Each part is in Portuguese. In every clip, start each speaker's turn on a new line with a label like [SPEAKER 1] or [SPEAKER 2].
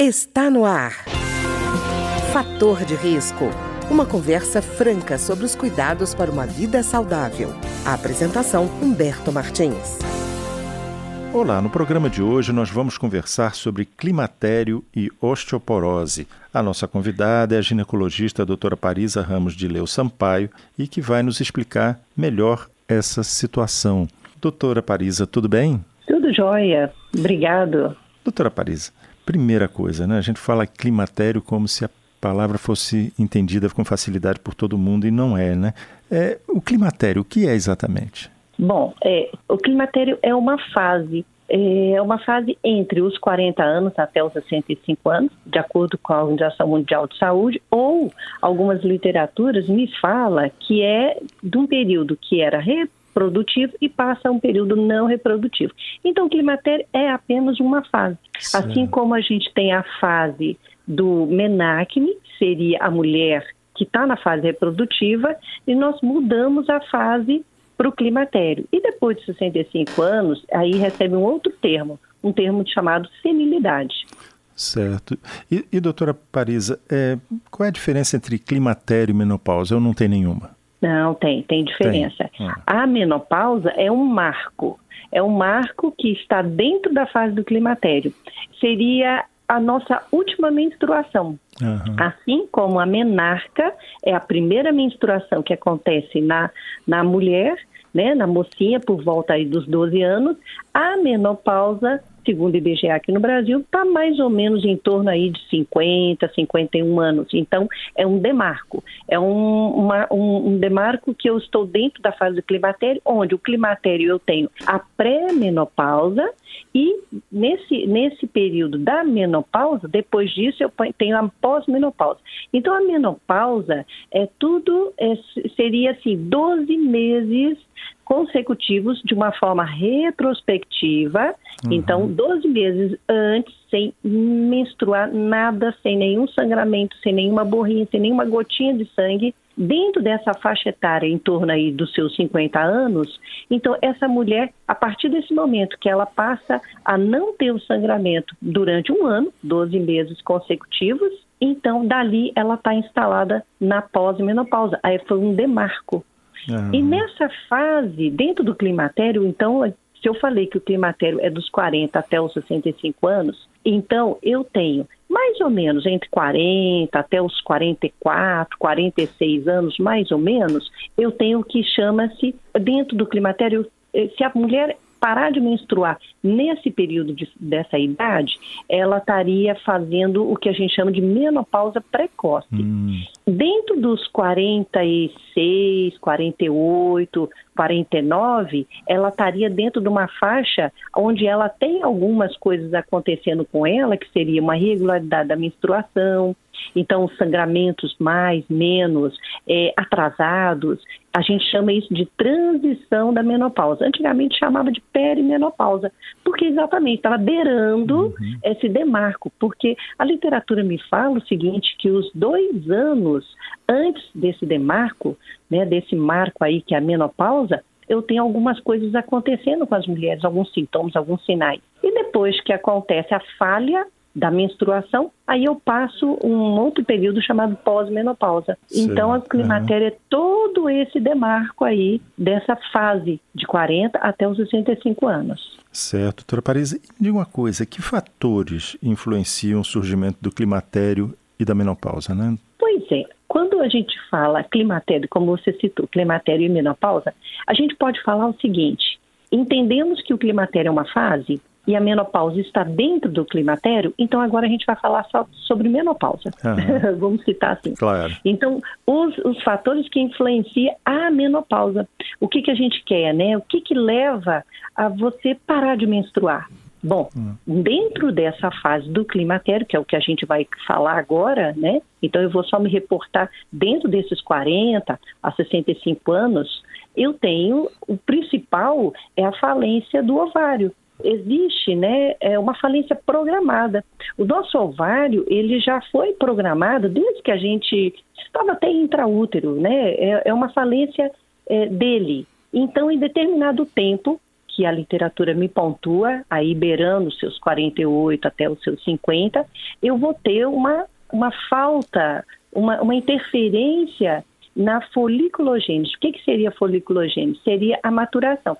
[SPEAKER 1] Está no ar. Fator de risco. Uma conversa franca sobre os cuidados para uma vida saudável. A apresentação Humberto Martins.
[SPEAKER 2] Olá, no programa de hoje nós vamos conversar sobre climatério e osteoporose. A nossa convidada é a ginecologista a doutora Parisa Ramos de Leu Sampaio e que vai nos explicar melhor essa situação. Doutora Parisa, tudo bem?
[SPEAKER 3] Tudo jóia. Obrigado.
[SPEAKER 2] Doutora Parisa, Primeira coisa, né? A gente fala climatério como se a palavra fosse entendida com facilidade por todo mundo e não é, né? É, o climatério, o que é exatamente?
[SPEAKER 3] Bom, é, o climatério é uma fase é uma fase entre os 40 anos até os 65 anos, de acordo com a Organização Mundial de Saúde, ou algumas literaturas me fala que é de um período que era reprodutivo e passa a um período não reprodutivo. Então, o climatério é apenas uma fase. Sim. Assim como a gente tem a fase do menacne, seria a mulher que está na fase reprodutiva, e nós mudamos a fase para o climatério. E depois de 65 anos, aí recebe um outro termo, um termo chamado senilidade.
[SPEAKER 2] Certo. E, e doutora Parisa, é, qual é a diferença entre climatério e menopausa? Eu não tenho nenhuma.
[SPEAKER 3] Não, tem, tem diferença. Tem. Hum. A menopausa é um marco, é um marco que está dentro da fase do climatério. Seria a nossa última menstruação. Uhum. Assim como a menarca é a primeira menstruação que acontece na, na mulher, né, na mocinha por volta aí dos 12 anos, a menopausa segundo o IBGE aqui no Brasil, está mais ou menos em torno aí de 50, 51 anos. Então, é um demarco. É um, uma, um, um demarco que eu estou dentro da fase do climatério, onde o climatério eu tenho a pré-menopausa e nesse, nesse período da menopausa, depois disso eu tenho a pós-menopausa. Então, a menopausa é tudo, é, seria assim, 12 meses consecutivos de uma forma retrospectiva, uhum. então 12 meses antes, sem menstruar nada, sem nenhum sangramento, sem nenhuma borrinha, sem nenhuma gotinha de sangue, dentro dessa faixa etária em torno aí dos seus 50 anos, então essa mulher, a partir desse momento que ela passa a não ter o sangramento durante um ano, 12 meses consecutivos, então dali ela está instalada na pós-menopausa. Aí foi um demarco ah. E nessa fase, dentro do climatério, então, se eu falei que o climatério é dos 40 até os 65 anos, então eu tenho mais ou menos entre 40 até os 44, 46 anos, mais ou menos, eu tenho o que chama-se, dentro do climatério, eh, se a mulher parar de menstruar nesse período de, dessa idade, ela estaria fazendo o que a gente chama de menopausa precoce. Hum. Dentro dos 46, 48, 49, ela estaria dentro de uma faixa onde ela tem algumas coisas acontecendo com ela, que seria uma irregularidade da menstruação, então sangramentos mais, menos, é, atrasados. A gente chama isso de transição da menopausa. Antigamente chamava de perimenopausa, porque exatamente estava beirando uhum. esse demarco, porque a literatura me fala o seguinte, que os dois anos antes desse demarco, né, desse marco aí que é a menopausa, eu tenho algumas coisas acontecendo com as mulheres, alguns sintomas, alguns sinais. E depois que acontece a falha da menstruação, aí eu passo um outro período chamado pós-menopausa. Então, a climatéria é todo esse demarco aí dessa fase de 40 até os 65 anos.
[SPEAKER 2] Certo, doutora Paris. Diga uma coisa, que fatores influenciam o surgimento do climatério e da menopausa, né?
[SPEAKER 3] Pois é, quando a gente fala climatério, como você citou, climatério e menopausa, a gente pode falar o seguinte: entendemos que o climatério é uma fase e a menopausa está dentro do climatério, então agora a gente vai falar só sobre menopausa. Uhum. Vamos citar assim.
[SPEAKER 2] Claro.
[SPEAKER 3] Então, os, os, fatores que influenciam a menopausa. O que, que a gente quer, né? O que, que leva a você parar de menstruar? Bom, hum. dentro dessa fase do climatério, que é o que a gente vai falar agora, né? Então eu vou só me reportar dentro desses 40 a 65 anos, eu tenho o principal é a falência do ovário. Existe, né, é uma falência programada. O nosso ovário, ele já foi programado desde que a gente estava até intraútero, né? É, é uma falência é, dele. Então, em determinado tempo, que a literatura me pontua, aí beirando os seus 48 até os seus 50, eu vou ter uma, uma falta, uma, uma interferência na foliculogênese. O que, que seria foliculogênese? Seria a maturação.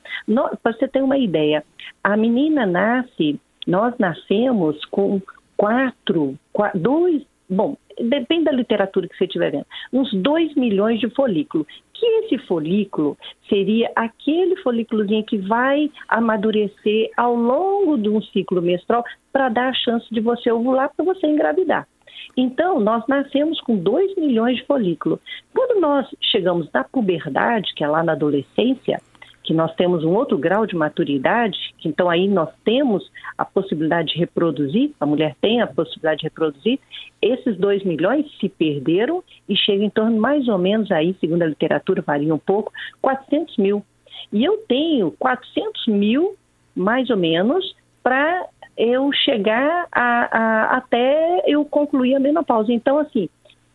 [SPEAKER 3] Para você ter uma ideia, a menina nasce, nós nascemos com quatro, quatro dois, bom, depende da literatura que você estiver vendo, uns 2 milhões de folículos. Que esse folículo seria aquele folículozinho que vai amadurecer ao longo de um ciclo menstrual para dar a chance de você ovular para você engravidar. Então, nós nascemos com 2 milhões de folículos. Quando nós chegamos na puberdade, que é lá na adolescência, que nós temos um outro grau de maturidade, que então aí nós temos a possibilidade de reproduzir, a mulher tem a possibilidade de reproduzir, esses 2 milhões se perderam e chegam em torno mais ou menos aí, segundo a literatura, varia um pouco, 400 mil. E eu tenho 400 mil, mais ou menos, para eu chegar a, a, até eu concluir a menopausa. Então, assim,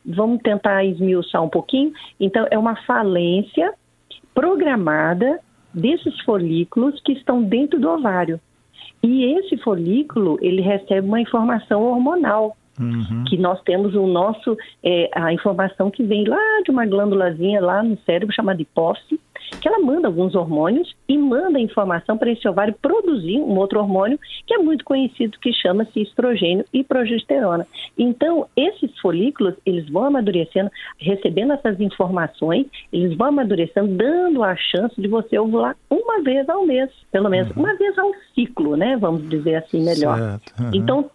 [SPEAKER 3] vamos tentar esmiuçar um pouquinho. Então, é uma falência programada desses folículos que estão dentro do ovário. E esse folículo, ele recebe uma informação hormonal. Uhum. Que nós temos o nosso, é, a informação que vem lá de uma glândulazinha lá no cérebro chamada hipófise, que ela manda alguns hormônios e manda informação para esse ovário produzir um outro hormônio que é muito conhecido que chama-se estrogênio e progesterona. Então, esses folículos, eles vão amadurecendo, recebendo essas informações, eles vão amadurecendo, dando a chance de você ovular uma vez ao mês, pelo menos uhum. uma vez ao ciclo, né? Vamos dizer assim melhor. Uhum. Então,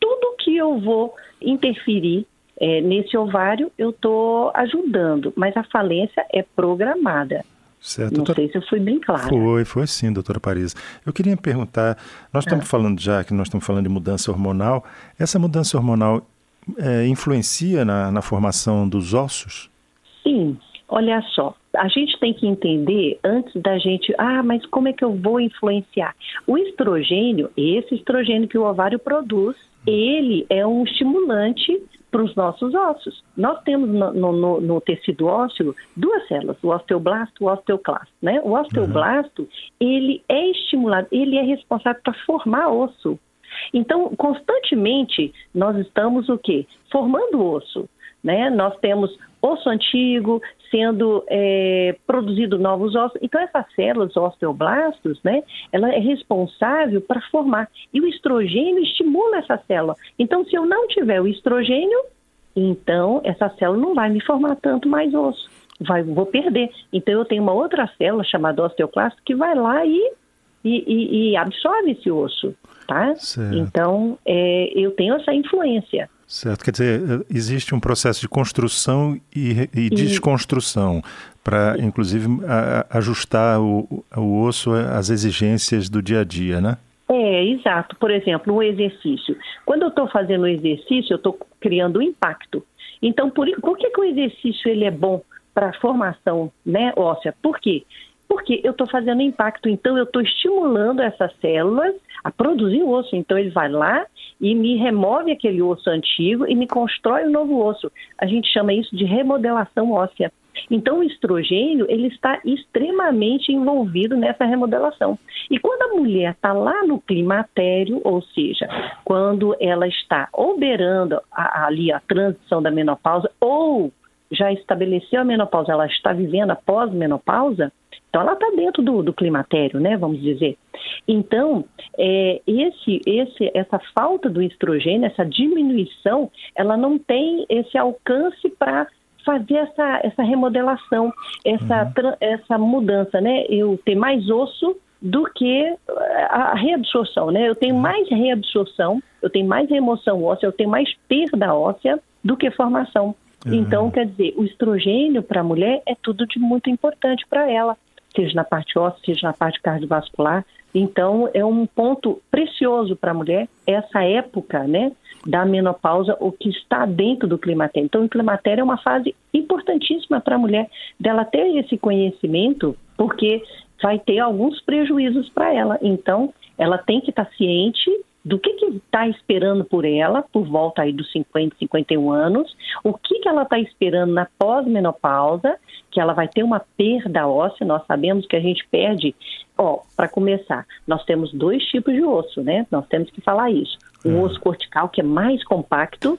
[SPEAKER 3] tudo que eu vou interferir é, nesse ovário, eu estou ajudando, mas a falência é programada. Certo. Não doutora... sei se eu fui bem clara.
[SPEAKER 2] Foi, foi sim, doutora Paris. Eu queria perguntar, nós estamos ah. falando já que nós estamos falando de mudança hormonal, essa mudança hormonal é, influencia na, na formação dos ossos?
[SPEAKER 3] Sim, olha só, a gente tem que entender antes da gente, ah, mas como é que eu vou influenciar? O estrogênio, esse estrogênio que o ovário produz, ele é um estimulante para os nossos ossos. Nós temos no, no, no, tecido ósseo duas células, o osteoblasto e o osteoclasto. Né? O osteoblasto, uhum. ele é estimulado, ele é responsável para formar osso. Então, constantemente, nós estamos o quê? Formando osso. Né? Nós temos osso antigo sendo é, produzido novos ossos. Então, essas células osteoblastos, né, ela é responsável para formar. E o estrogênio estimula essa célula. Então, se eu não tiver o estrogênio, então essa célula não vai me formar tanto mais osso. Vai, vou perder. Então, eu tenho uma outra célula chamada osteoclasto que vai lá e, e, e, absorve esse osso. Tá? Então, é, eu tenho essa influência.
[SPEAKER 2] Certo, quer dizer, existe um processo de construção e, e desconstrução para, inclusive, a, ajustar o, o osso às exigências do dia a dia, né?
[SPEAKER 3] É, exato. Por exemplo, um exercício. Quando eu estou fazendo um exercício, eu estou criando um impacto. Então, por, por que, que o exercício ele é bom para a formação né, óssea? Por quê? Porque eu estou fazendo impacto, então eu estou estimulando essas células a produzir osso. Então ele vai lá e me remove aquele osso antigo e me constrói um novo osso. A gente chama isso de remodelação óssea. Então o estrogênio ele está extremamente envolvido nessa remodelação. E quando a mulher está lá no climatério, ou seja, quando ela está oberando a, ali a transição da menopausa ou já estabeleceu a menopausa, ela está vivendo a pós-menopausa, então ela está dentro do, do, climatério, né? Vamos dizer. Então, é, esse, esse, essa falta do estrogênio, essa diminuição, ela não tem esse alcance para fazer essa, essa remodelação, essa, uhum. essa mudança, né? Eu ter mais osso do que a reabsorção, né? Eu tenho uhum. mais reabsorção, eu tenho mais remoção óssea, eu tenho mais perda óssea do que formação. Uhum. Então, quer dizer, o estrogênio para a mulher é tudo de muito importante para ela seja na parte óssea, seja na parte cardiovascular. Então, é um ponto precioso para a mulher essa época, né, da menopausa, o que está dentro do climatério. Então, o climatério é uma fase importantíssima para a mulher dela ter esse conhecimento, porque vai ter alguns prejuízos para ela. Então, ela tem que estar ciente do que está esperando por ela, por volta aí dos 50, 51 anos, o que, que ela está esperando na pós-menopausa, que ela vai ter uma perda óssea, nós sabemos que a gente perde, ó, para começar, nós temos dois tipos de osso, né? Nós temos que falar isso. O uhum. osso cortical, que é mais compacto,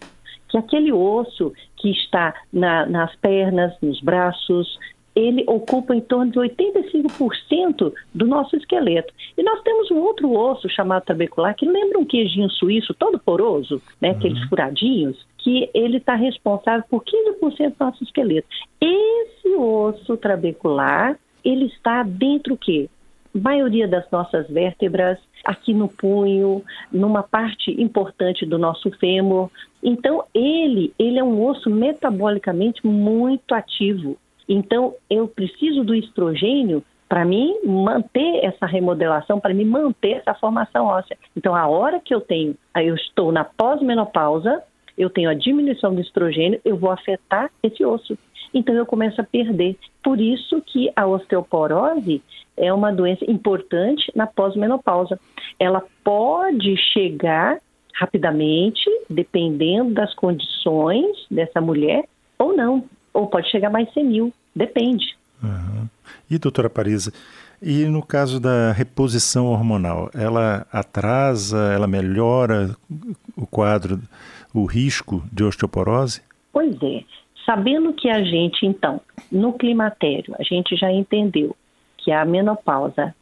[SPEAKER 3] que é aquele osso que está na, nas pernas, nos braços, ele ocupa em torno de 85% do nosso esqueleto. E nós temos um outro osso chamado trabecular que lembra um queijinho suíço todo poroso, né, uhum. aqueles furadinhos, que ele está responsável por 15% do nosso esqueleto. Esse osso trabecular, ele está dentro o quê? maioria das nossas vértebras, aqui no punho, numa parte importante do nosso fêmur. Então, ele, ele é um osso metabolicamente muito ativo. Então, eu preciso do estrogênio para mim manter essa remodelação, para me manter essa formação óssea. Então, a hora que eu tenho, eu estou na pós-menopausa, eu tenho a diminuição do estrogênio, eu vou afetar esse osso. Então eu começo a perder. Por isso que a osteoporose é uma doença importante na pós-menopausa. Ela pode chegar rapidamente, dependendo das condições dessa mulher, ou não. Ou pode chegar mais senil. Depende.
[SPEAKER 2] Uhum. E, doutora Parisa, e no caso da reposição hormonal, ela atrasa, ela melhora o quadro, o risco de osteoporose?
[SPEAKER 3] Pois é. Sabendo que a gente, então, no climatério, a gente já entendeu que a menopausa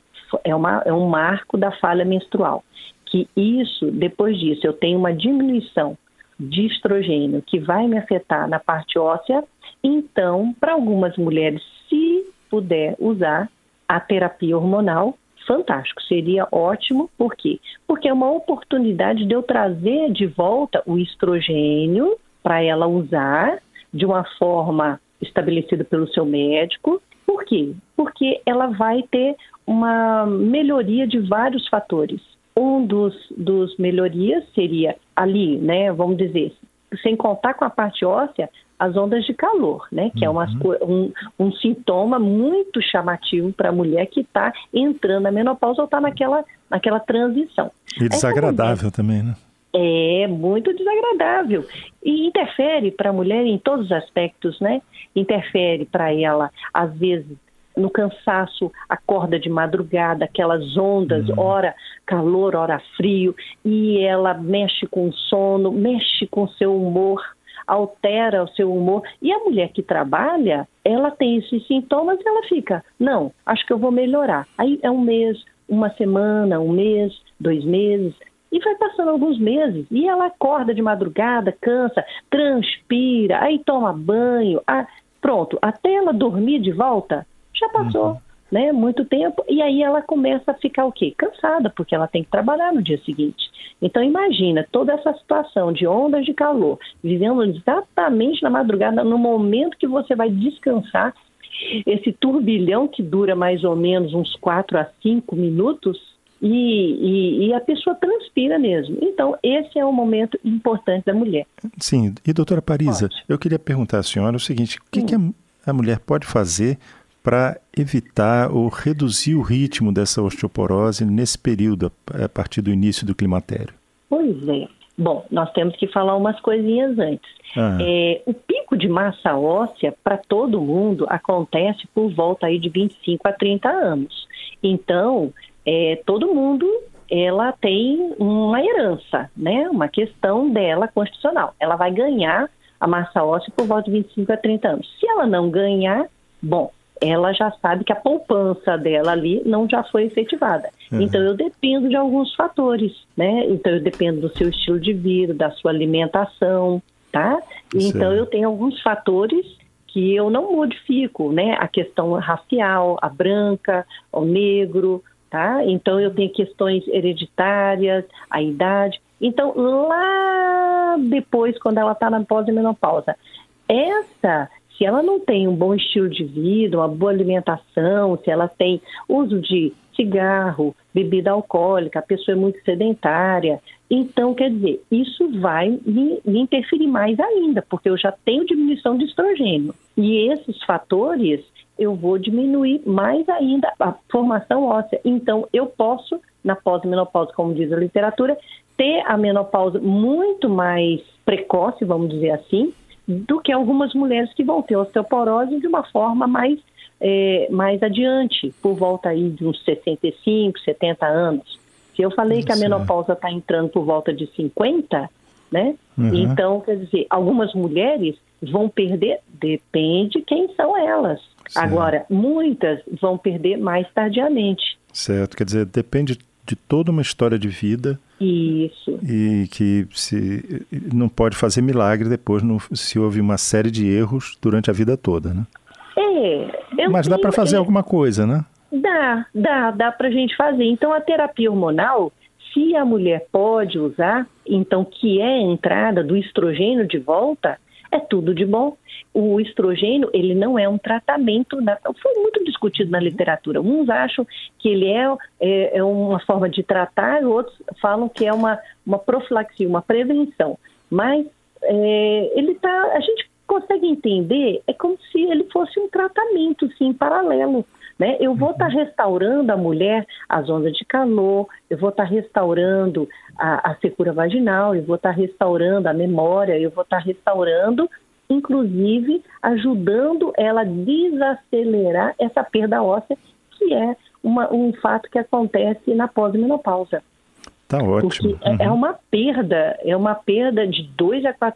[SPEAKER 3] é, uma, é um marco da falha menstrual, que isso, depois disso, eu tenho uma diminuição de estrogênio que vai me afetar na parte óssea, então, para algumas mulheres, se puder usar a terapia hormonal, fantástico, seria ótimo. Por quê? Porque é uma oportunidade de eu trazer de volta o estrogênio para ela usar de uma forma estabelecida pelo seu médico. Por quê? Porque ela vai ter uma melhoria de vários fatores. Um dos, dos melhorias seria ali, né, vamos dizer, sem contar com a parte óssea, as ondas de calor, né? Que uhum. é uma, um, um sintoma muito chamativo para a mulher que está entrando na menopausa ou está naquela, naquela transição.
[SPEAKER 2] E desagradável também, né?
[SPEAKER 3] É muito desagradável e interfere para a mulher em todos os aspectos, né? Interfere para ela, às vezes, no cansaço, acorda de madrugada, aquelas ondas, uhum. hora calor, hora frio, e ela mexe com o sono, mexe com o seu humor, altera o seu humor. E a mulher que trabalha, ela tem esses sintomas e ela fica, não, acho que eu vou melhorar. Aí é um mês, uma semana, um mês, dois meses, e vai passando alguns meses e ela acorda de madrugada, cansa, transpira, aí toma banho, ah, pronto, até ela dormir de volta, já passou. Uhum. Né, muito tempo, e aí ela começa a ficar o quê? Cansada, porque ela tem que trabalhar no dia seguinte. Então imagina toda essa situação de ondas de calor, vivendo exatamente na madrugada, no momento que você vai descansar, esse turbilhão que dura mais ou menos uns 4 a 5 minutos, e, e, e, a pessoa transpira mesmo. Então, esse é o momento importante da mulher.
[SPEAKER 2] Sim, e doutora Parisa, pode. eu queria perguntar à senhora o seguinte: o que, que a, a mulher pode fazer para evitar ou reduzir o ritmo dessa osteoporose nesse período, a partir do início do climatério?
[SPEAKER 3] Pois é. Bom, nós temos que falar umas coisinhas antes. Ah. É, o pico de massa óssea para todo mundo acontece por volta aí de 25 a 30 anos. Então, é, todo mundo ela tem uma herança, né? Uma questão dela constitucional. Ela vai ganhar a massa óssea por volta de 25 a 30 anos. Se ela não ganhar, bom, ela já sabe que a poupança dela ali não já foi efetivada. Uhum. Então eu dependo de alguns fatores, né? Então eu dependo do seu estilo de vida, da sua alimentação, tá? Então eu tenho alguns fatores que eu não modifico, né? A questão racial, a branca, o negro, tá? Então eu tenho questões hereditárias, a idade. Então lá depois, quando ela está na pós-menopausa, essa se ela não tem um bom estilo de vida, uma boa alimentação, se ela tem uso de cigarro, bebida alcoólica, a pessoa é muito sedentária, então, quer dizer, isso vai me, me, interferir mais ainda, porque eu já tenho diminuição de estrogênio. E esses fatores, eu vou diminuir mais ainda a formação óssea. Então, eu posso, na pós-menopausa, como diz a literatura, ter a menopausa muito mais precoce, vamos dizer assim, do que algumas mulheres que vão ter osteoporose de uma forma mais, é, mais adiante, por volta aí de uns 65, 70 anos. Se eu falei que a menopausa está entrando por volta de 50, né? Uhum. Então, quer dizer, algumas mulheres vão perder, depende quem são elas. Certo. Agora, muitas vão perder mais tardiamente.
[SPEAKER 2] Certo, quer dizer, depende de toda uma história de vida.
[SPEAKER 3] Isso.
[SPEAKER 2] E que se não pode fazer milagre depois se houve uma série de erros durante a vida toda, né?
[SPEAKER 3] É.
[SPEAKER 2] Mas dá para fazer é, alguma coisa, né?
[SPEAKER 3] Dá, dá, dá para a gente fazer. Então a terapia hormonal, se a mulher pode usar, então que é a entrada do estrogênio de volta, é tudo de bom. O estrogênio, ele não é um tratamento, na, foi muito discutido na literatura. Uns acham que ele é, é, é uma forma de tratar, outros falam que é uma, uma profilaxia, uma prevenção. Mas é, ele tá, a gente consegue entender, é como se ele fosse um tratamento, sim, paralelo. Né? Eu vou estar tá restaurando a mulher as ondas de calor, eu vou estar tá restaurando a, a secura vaginal, eu vou estar tá restaurando a memória, eu vou estar tá restaurando, inclusive ajudando ela a desacelerar essa perda óssea, que é uma, um fato que acontece na pós-menopausa.
[SPEAKER 2] Tá ótimo.
[SPEAKER 3] É, é uhum. é uma perda, é uma perda de 2 a 4%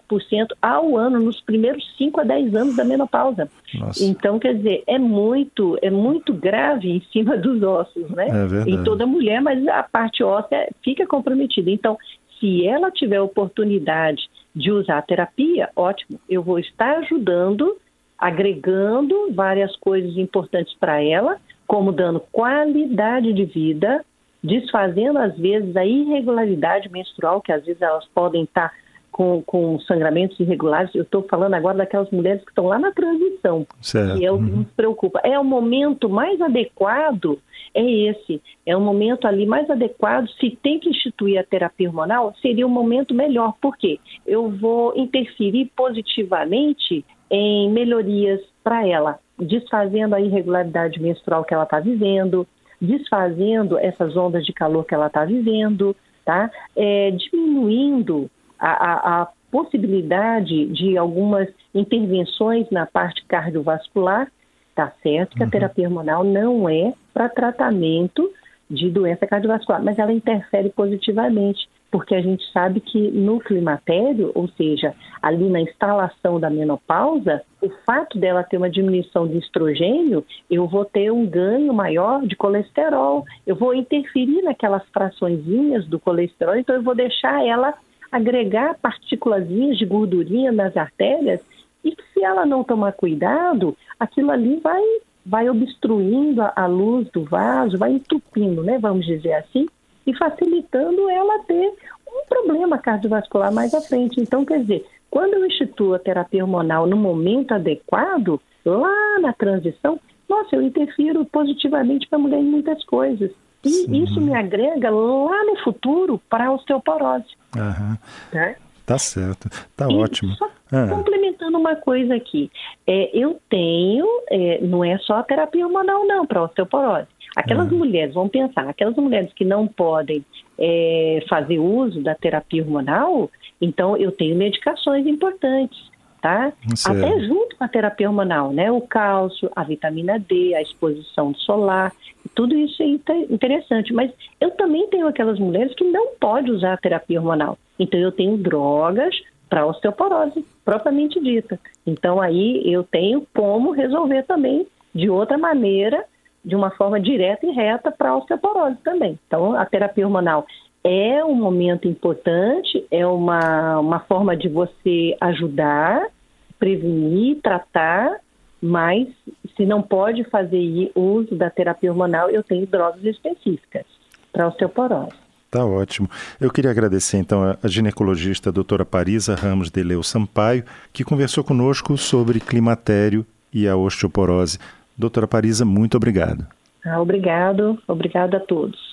[SPEAKER 3] ao ano nos primeiros 5 a 10 anos da menopausa. Nossa. Então, quer dizer, é muito, é muito grave em cima dos ossos, né? É em toda mulher, mas a parte óssea fica comprometida. Então, se ela tiver oportunidade de usar a terapia, ótimo, eu vou estar ajudando, agregando várias coisas importantes para ela, como dando qualidade de vida, desfazendo às vezes a irregularidade menstrual, que às vezes elas podem estar com, com sangramentos irregulares. Eu estou falando agora daquelas mulheres que estão lá na transição, certo. que é o que uhum. nos preocupa. É o momento mais adequado, é esse. É o momento ali mais adequado. Se tem que instituir a terapia hormonal, seria o momento melhor. Por quê? Eu vou interferir positivamente em melhorias para ela, desfazendo a irregularidade menstrual que ela está vivendo, desfazendo essas ondas de calor que ela está vivendo, tá? É, diminuindo a, a, a possibilidade de algumas intervenções na parte cardiovascular, tá certo que uhum. a terapia hormonal não é para tratamento de doença cardiovascular, mas ela interfere positivamente porque a gente sabe que no climatério, ou seja, ali na instalação da menopausa, o fato dela ter uma diminuição de estrogênio, eu vou ter um ganho maior de colesterol, eu vou interferir naquelas fraçõezinhas do colesterol, então eu vou deixar ela agregar partículas de gordurinha nas artérias e se ela não tomar cuidado, aquilo ali vai vai obstruindo a, a luz do vaso, vai entupindo, né, vamos dizer assim, e facilitando ela ter um problema cardiovascular mais à frente. Então, quer dizer, quando eu instituo a terapia hormonal no momento adequado, lá na transição, nossa, eu interfiro positivamente para a mulher em muitas coisas. E Sim. isso me agrega lá no futuro para a osteoporose.
[SPEAKER 2] Né? Tá certo, tá e ótimo. Só
[SPEAKER 3] ah. complementando uma coisa aqui, é, eu tenho, é, não é só a terapia hormonal não para osteoporose. Aquelas mulheres, vamos pensar, aquelas mulheres que não podem é, fazer uso da terapia hormonal, então eu tenho medicações importantes, tá? Até junto com a terapia hormonal, né? O cálcio, a vitamina D, a exposição solar, tudo isso é interessante. Mas eu também tenho aquelas mulheres que não podem usar a terapia hormonal. Então eu tenho drogas para osteoporose, propriamente dita. Então aí eu tenho como resolver também de outra maneira de uma forma direta e reta para a osteoporose também. Então, a terapia hormonal é um momento importante, é uma, uma forma de você ajudar, prevenir, tratar, mas se não pode fazer uso da terapia hormonal, eu tenho drogas específicas para osteoporose.
[SPEAKER 2] Tá ótimo. Eu queria agradecer então a ginecologista a doutora Parisa Ramos de Leu Sampaio, que conversou conosco sobre climatério e a osteoporose. Doutora Parisa, muito obrigado.
[SPEAKER 3] Ah, obrigado, obrigado a todos.